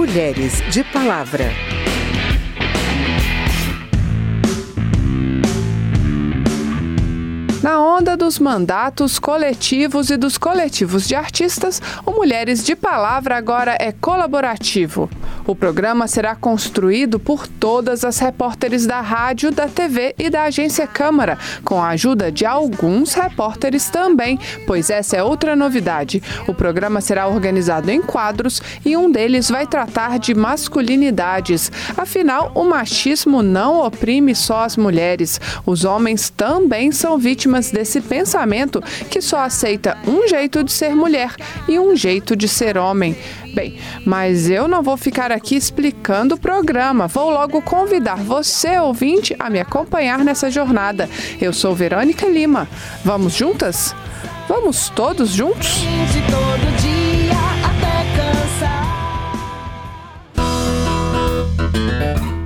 Mulheres de Palavra. Na onda dos mandatos coletivos e dos coletivos de artistas, o Mulheres de Palavra agora é colaborativo. O programa será construído por todas as repórteres da rádio, da TV e da agência Câmara, com a ajuda de alguns repórteres também, pois essa é outra novidade. O programa será organizado em quadros e um deles vai tratar de masculinidades. Afinal, o machismo não oprime só as mulheres. Os homens também são vítimas desse pensamento que só aceita um jeito de ser mulher e um jeito de ser homem. Bem, mas eu não vou ficar aqui explicando o programa. Vou logo convidar você, ouvinte, a me acompanhar nessa jornada. Eu sou Verônica Lima. Vamos juntas? Vamos todos juntos?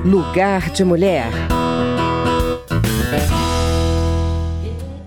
Lugar de Mulher.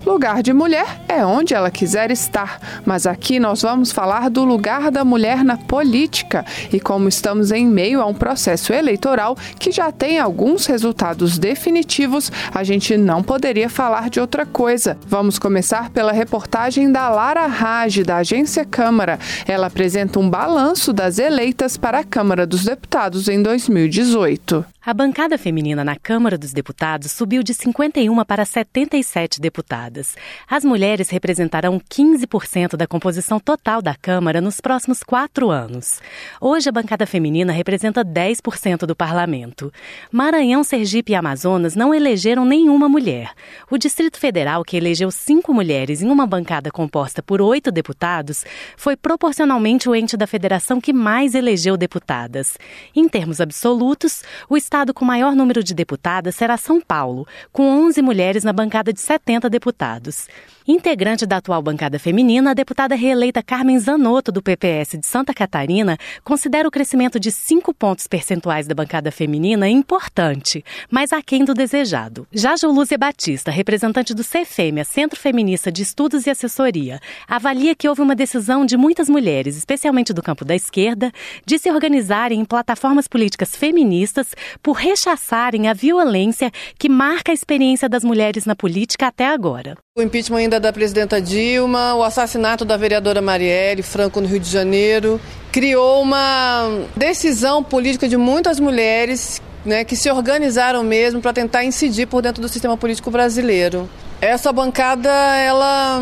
Lugar de mulher é onde ela quiser estar, mas aqui nós vamos falar do lugar da mulher na política e como estamos em meio a um processo eleitoral que já tem alguns resultados definitivos, a gente não poderia falar de outra coisa. Vamos começar pela reportagem da Lara Rage, da agência Câmara. Ela apresenta um balanço das eleitas para a Câmara dos Deputados em 2018. A bancada feminina na Câmara dos Deputados subiu de 51 para 77 deputadas. As mulheres representarão 15% da composição total da Câmara nos próximos quatro anos. Hoje, a bancada feminina representa 10% do parlamento. Maranhão, Sergipe e Amazonas não elegeram nenhuma mulher. O Distrito Federal, que elegeu cinco mulheres em uma bancada composta por oito deputados, foi proporcionalmente o ente da federação que mais elegeu deputadas. Em termos absolutos, o Estado estado com maior número de deputadas será São Paulo, com 11 mulheres na bancada de 70 deputados. Integrante da atual bancada feminina, a deputada reeleita Carmen Zanotto, do PPS de Santa Catarina, considera o crescimento de 5 pontos percentuais da bancada feminina importante, mas aquém do desejado. Já Jolúzia Batista, representante do CFEMEA, Centro Feminista de Estudos e Assessoria, avalia que houve uma decisão de muitas mulheres, especialmente do campo da esquerda, de se organizarem em plataformas políticas feministas por rechaçarem a violência que marca a experiência das mulheres na política até agora. O impeachment ainda da presidenta Dilma, o assassinato da vereadora Marielle Franco no Rio de Janeiro, criou uma decisão política de muitas mulheres né, que se organizaram mesmo para tentar incidir por dentro do sistema político brasileiro. Essa bancada, ela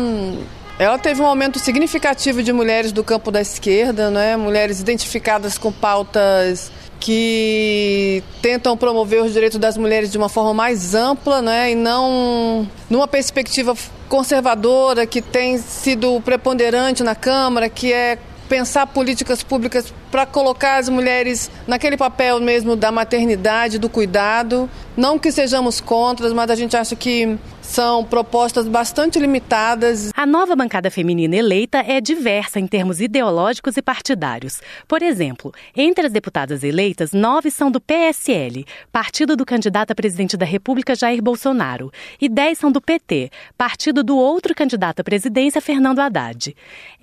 ela teve um aumento significativo de mulheres do campo da esquerda, né? mulheres identificadas com pautas que tentam promover os direitos das mulheres de uma forma mais ampla, né, e não numa perspectiva conservadora que tem sido preponderante na Câmara, que é pensar políticas públicas para colocar as mulheres naquele papel mesmo da maternidade, do cuidado. Não que sejamos contra, mas a gente acha que são propostas bastante limitadas. A nova bancada feminina eleita é diversa em termos ideológicos e partidários. Por exemplo, entre as deputadas eleitas, nove são do PSL, partido do candidato a presidente da República Jair Bolsonaro, e dez são do PT, partido do outro candidato à presidência Fernando Haddad.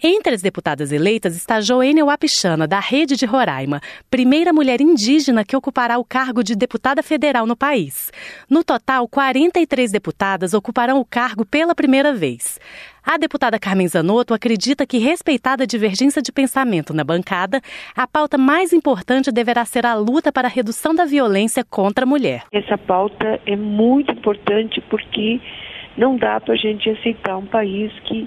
Entre as deputadas eleitas está Joênia Wapichana, da Rede de Roraima, primeira mulher indígena que ocupará o cargo de deputada federal no país. No total, 43 deputadas ocuparão o cargo pela primeira vez. A deputada Carmen Zanotto acredita que, respeitada a divergência de pensamento na bancada, a pauta mais importante deverá ser a luta para a redução da violência contra a mulher. Essa pauta é muito importante porque não dá para a gente aceitar um país que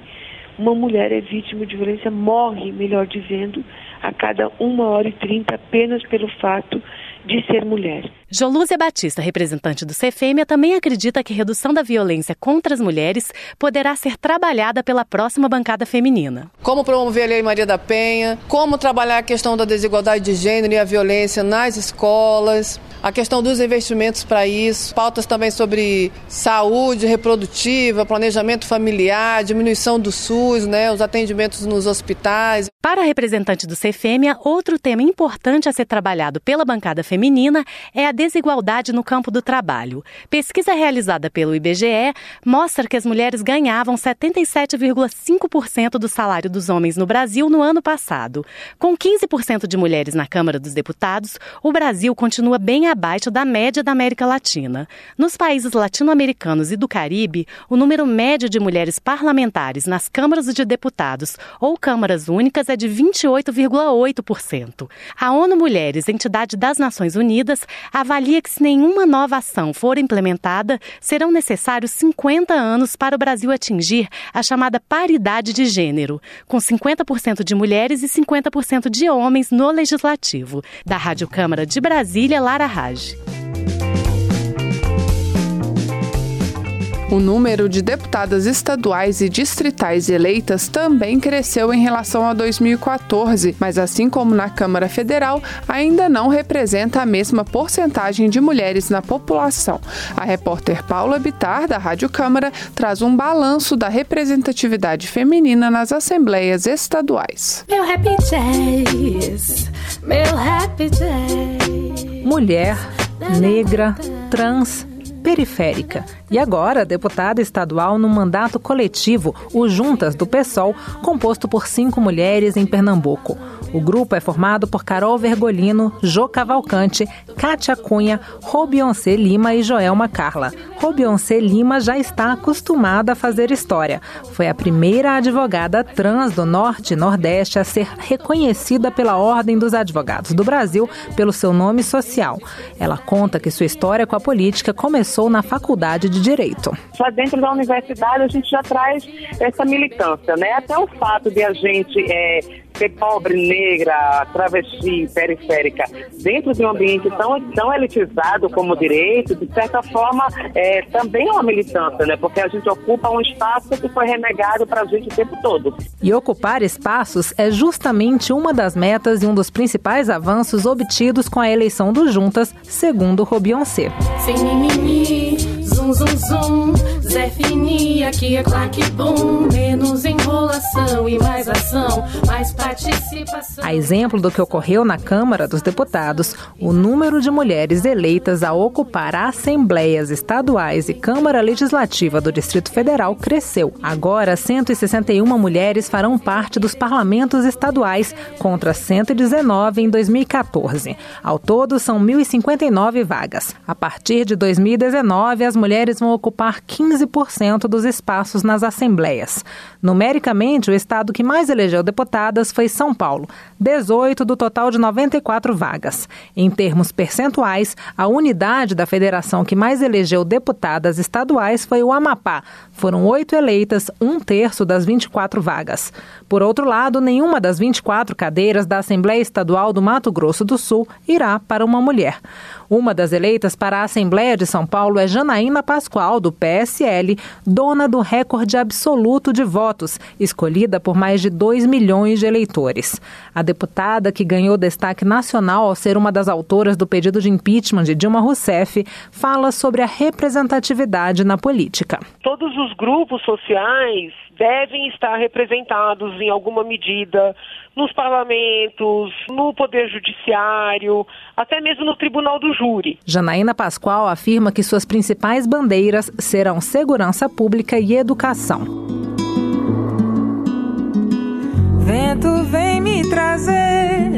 uma mulher é vítima de violência, morre, melhor dizendo, a cada uma hora e trinta apenas pelo fato de ser mulher. Jolúzia Batista, representante do CFEMEA, também acredita que redução da violência contra as mulheres poderá ser trabalhada pela próxima bancada feminina. Como promover a Lei Maria da Penha, como trabalhar a questão da desigualdade de gênero e a violência nas escolas, a questão dos investimentos para isso, pautas também sobre saúde reprodutiva, planejamento familiar, diminuição do SUS, né, os atendimentos nos hospitais. Para a representante do CFEMIA, outro tema importante a ser trabalhado pela bancada feminina é a desigualdade no campo do trabalho. Pesquisa realizada pelo IBGE mostra que as mulheres ganhavam 77,5% do salário dos homens no Brasil no ano passado. Com 15% de mulheres na Câmara dos Deputados, o Brasil continua bem abaixo da média da América Latina. Nos países latino-americanos e do Caribe, o número médio de mulheres parlamentares nas câmaras de deputados ou câmaras únicas é de 28,8%. A ONU Mulheres, entidade das Nações Unidas, avalia que se nenhuma nova ação for implementada, serão necessários 50 anos para o Brasil atingir a chamada paridade de gênero, com 50% de mulheres e 50% de homens no legislativo. Da Rádio Câmara de Brasília, Lara Raj. O número de deputadas estaduais e distritais eleitas também cresceu em relação a 2014, mas assim como na Câmara Federal, ainda não representa a mesma porcentagem de mulheres na população. A repórter Paula Bitar, da Rádio Câmara, traz um balanço da representatividade feminina nas assembleias estaduais. Meu happy days, meu happy days. Mulher, negra, trans, periférica e agora deputada estadual no mandato coletivo, o Juntas do PSOL, composto por cinco mulheres em Pernambuco. O grupo é formado por Carol Vergolino, Jô Cavalcante, Kátia Cunha, Robionce Lima e Joelma Carla. Robionce Lima já está acostumada a fazer história. Foi a primeira advogada trans do Norte e Nordeste a ser reconhecida pela Ordem dos Advogados do Brasil pelo seu nome social. Ela conta que sua história com a política começou na Faculdade de de direito. Já dentro da universidade a gente já traz essa militância, né? Até o fato de a gente é, ser pobre, negra, travesti, periférica, dentro de um ambiente tão, tão elitizado como o direito, de certa forma, é, também é uma militância, né? Porque a gente ocupa um espaço que foi renegado para a gente o tempo todo. E ocupar espaços é justamente uma das metas e um dos principais avanços obtidos com a eleição do Juntas, segundo Robionce. Sem mimimi zum, zum, zum. Fini, aqui é claque bom. Menos enrolação e mais ação, mais participação. A exemplo do que ocorreu na Câmara dos Deputados, o número de mulheres eleitas a ocupar assembleias estaduais e Câmara Legislativa do Distrito Federal cresceu. Agora, 161 mulheres farão parte dos parlamentos estaduais, contra 119 em 2014. Ao todo, são 1.059 vagas. A partir de 2019, as mulheres vão ocupar 15% dos espaços nas assembleias. Numericamente, o estado que mais elegeu deputadas foi São Paulo, 18 do total de 94 vagas. Em termos percentuais, a unidade da federação que mais elegeu deputadas estaduais foi o Amapá. Foram oito eleitas, um terço das 24 vagas. Por outro lado, nenhuma das 24 cadeiras da Assembleia Estadual do Mato Grosso do Sul irá para uma mulher. Uma das eleitas para a Assembleia de São Paulo é Janaína Pascoal, do PSL, dona do recorde absoluto de votos, escolhida por mais de 2 milhões de eleitores. A deputada, que ganhou destaque nacional ao ser uma das autoras do pedido de impeachment de Dilma Rousseff, fala sobre a representatividade na política. Todos os grupos sociais devem estar representados em alguma medida nos parlamentos, no Poder Judiciário, até mesmo no Tribunal do Júri. Janaína Pascoal afirma que suas principais bandeiras serão segurança pública e educação. Vento vem me trazer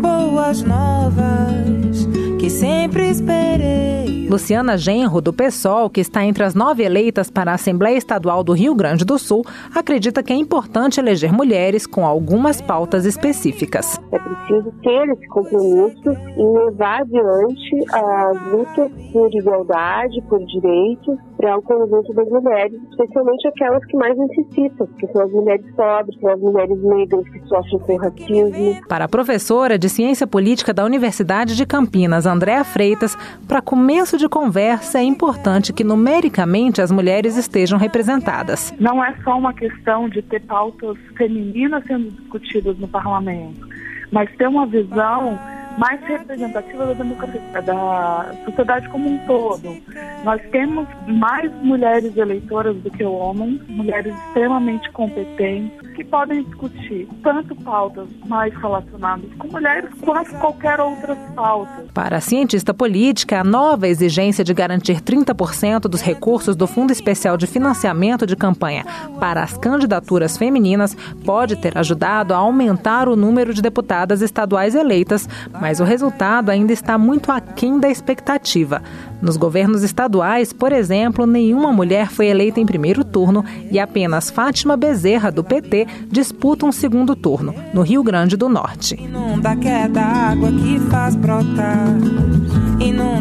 boas novas sempre esperei. Luciana Genro, do PSOL, que está entre as nove eleitas para a Assembleia Estadual do Rio Grande do Sul, acredita que é importante eleger mulheres com algumas pautas específicas. É preciso ter esse compromisso em levar adiante a luta por igualdade, por direitos, para o conjunto das mulheres, especialmente aquelas que mais necessitam, que são as mulheres pobres, são as mulheres negras que sofrem com racismo. Para a professora de Ciência Política da Universidade de Campinas, Andréa Freitas, para começo de conversa, é importante que numericamente as mulheres estejam representadas. Não é só uma questão de ter pautas femininas sendo discutidas no parlamento, mas ter uma visão mais representativa da democracia, da sociedade como um todo. Nós temos mais mulheres eleitoras do que homens, mulheres extremamente competentes, que podem discutir tanto pautas mais relacionadas com mulheres quanto qualquer outra pauta. Para a cientista política, a nova exigência de garantir 30% dos recursos do Fundo Especial de Financiamento de Campanha para as candidaturas femininas pode ter ajudado a aumentar o número de deputadas estaduais eleitas, mas o resultado ainda está muito aquém da expectativa. Nos governos estaduais, por exemplo, nenhuma mulher foi eleita em primeiro turno e apenas Fátima Bezerra, do PT, disputa um segundo turno, no Rio Grande do Norte.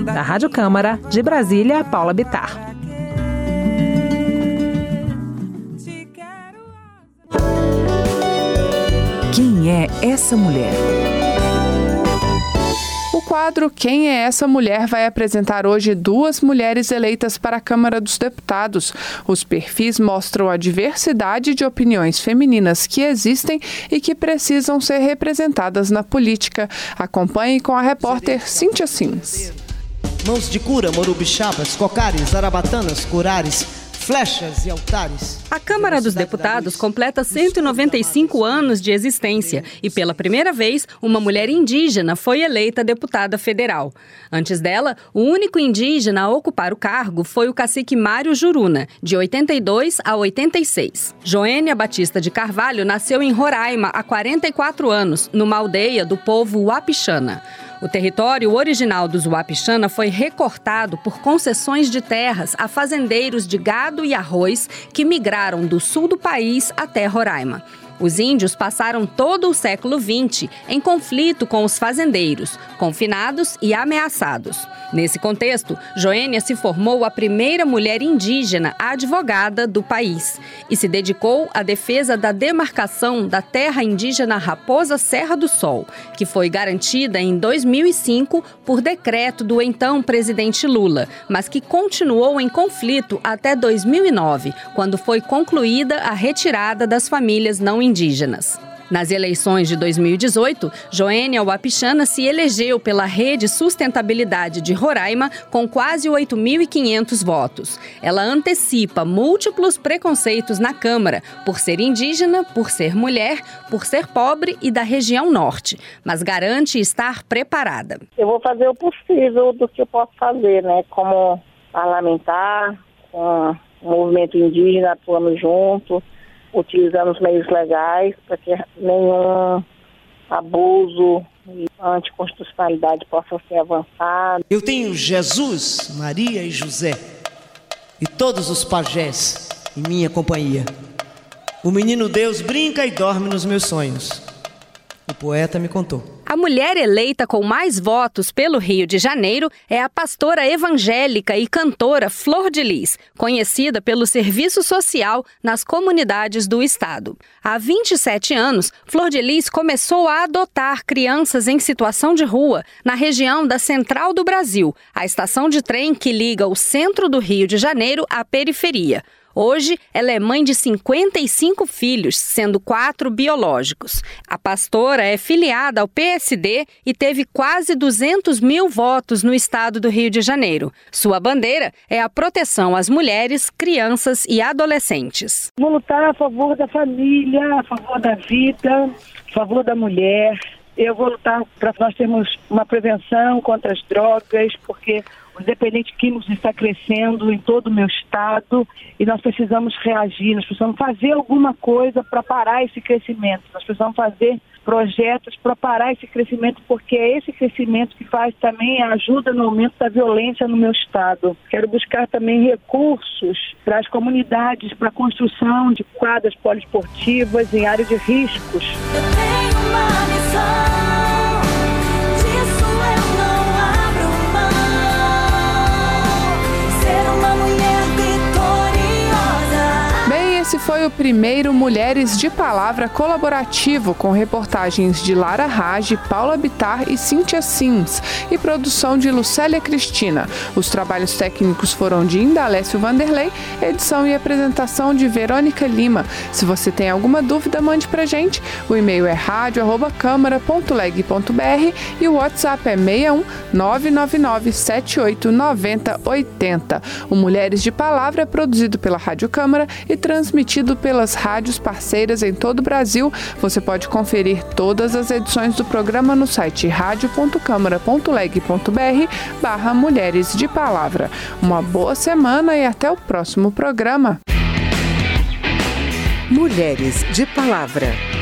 Da Rádio Câmara, de Brasília, Paula Bitar. Quem é essa mulher? Quadro Quem é essa mulher vai apresentar hoje duas mulheres eleitas para a Câmara dos Deputados. Os perfis mostram a diversidade de opiniões femininas que existem e que precisam ser representadas na política. Acompanhe com a repórter Cíntia Sims. Mãos de cura, morubixabas, cocares, arabatanas, curares flechas e altares. A Câmara dos Deputados completa 195 anos de existência e, pela primeira vez, uma mulher indígena foi eleita deputada federal. Antes dela, o único indígena a ocupar o cargo foi o cacique Mário Juruna, de 82 a 86. Joênia Batista de Carvalho nasceu em Roraima há 44 anos, numa aldeia do povo Wapixana. O território original dos Wapixana foi recortado por concessões de terras a fazendeiros de gado e arroz que migraram do sul do país até Roraima. Os índios passaram todo o século XX em conflito com os fazendeiros, confinados e ameaçados. Nesse contexto, Joênia se formou a primeira mulher indígena advogada do país e se dedicou à defesa da demarcação da terra indígena Raposa Serra do Sol, que foi garantida em 2005 por decreto do então presidente Lula, mas que continuou em conflito até 2009, quando foi concluída a retirada das famílias não indígenas. Nas eleições de 2018, Joênia Wapichana se elegeu pela Rede Sustentabilidade de Roraima com quase 8.500 votos. Ela antecipa múltiplos preconceitos na Câmara, por ser indígena, por ser mulher, por ser pobre e da região norte, mas garante estar preparada. Eu vou fazer o possível do que eu posso fazer, né? Como parlamentar, com o movimento indígena atuando junto utilizando os meios legais para que nenhum abuso e anticonstitucionalidade possa ser avançado. Eu tenho Jesus, Maria e José e todos os pajés em minha companhia. O menino Deus brinca e dorme nos meus sonhos. O poeta me contou. A mulher eleita com mais votos pelo Rio de Janeiro é a pastora evangélica e cantora Flor de Lis, conhecida pelo serviço social nas comunidades do estado. Há 27 anos, Flor de Lis começou a adotar crianças em situação de rua na região da Central do Brasil, a estação de trem que liga o centro do Rio de Janeiro à periferia. Hoje, ela é mãe de 55 filhos, sendo quatro biológicos. A pastora é filiada ao PSD e teve quase 200 mil votos no estado do Rio de Janeiro. Sua bandeira é a proteção às mulheres, crianças e adolescentes. Vou lutar a favor da família, a favor da vida, a favor da mulher. Eu vou lutar para nós termos uma prevenção contra as drogas, porque os dependentes químicos está crescendo em todo o meu estado e nós precisamos reagir, nós precisamos fazer alguma coisa para parar esse crescimento. Nós precisamos fazer projetos para parar esse crescimento, porque é esse crescimento que faz também ajuda no aumento da violência no meu estado. Quero buscar também recursos para as comunidades, para a construção de quadras poliesportivas em área de riscos. Eu tenho uma missão. Foi o primeiro Mulheres de Palavra colaborativo com reportagens de Lara Rage, Paula Bitar e Cíntia Sims e produção de Lucélia Cristina. Os trabalhos técnicos foram de Indalécio Vanderlei, edição e apresentação de Verônica Lima. Se você tem alguma dúvida, mande pra gente. O e-mail é rádio@câmara.leg.br e o WhatsApp é 61 999 78 90 80. O Mulheres de Palavra é produzido pela Rádio Câmara e transmitido pelas rádios parceiras em todo o Brasil. Você pode conferir todas as edições do programa no site radio.câmara.leg.br barra Mulheres de Palavra. Uma boa semana e até o próximo programa. Mulheres de Palavra.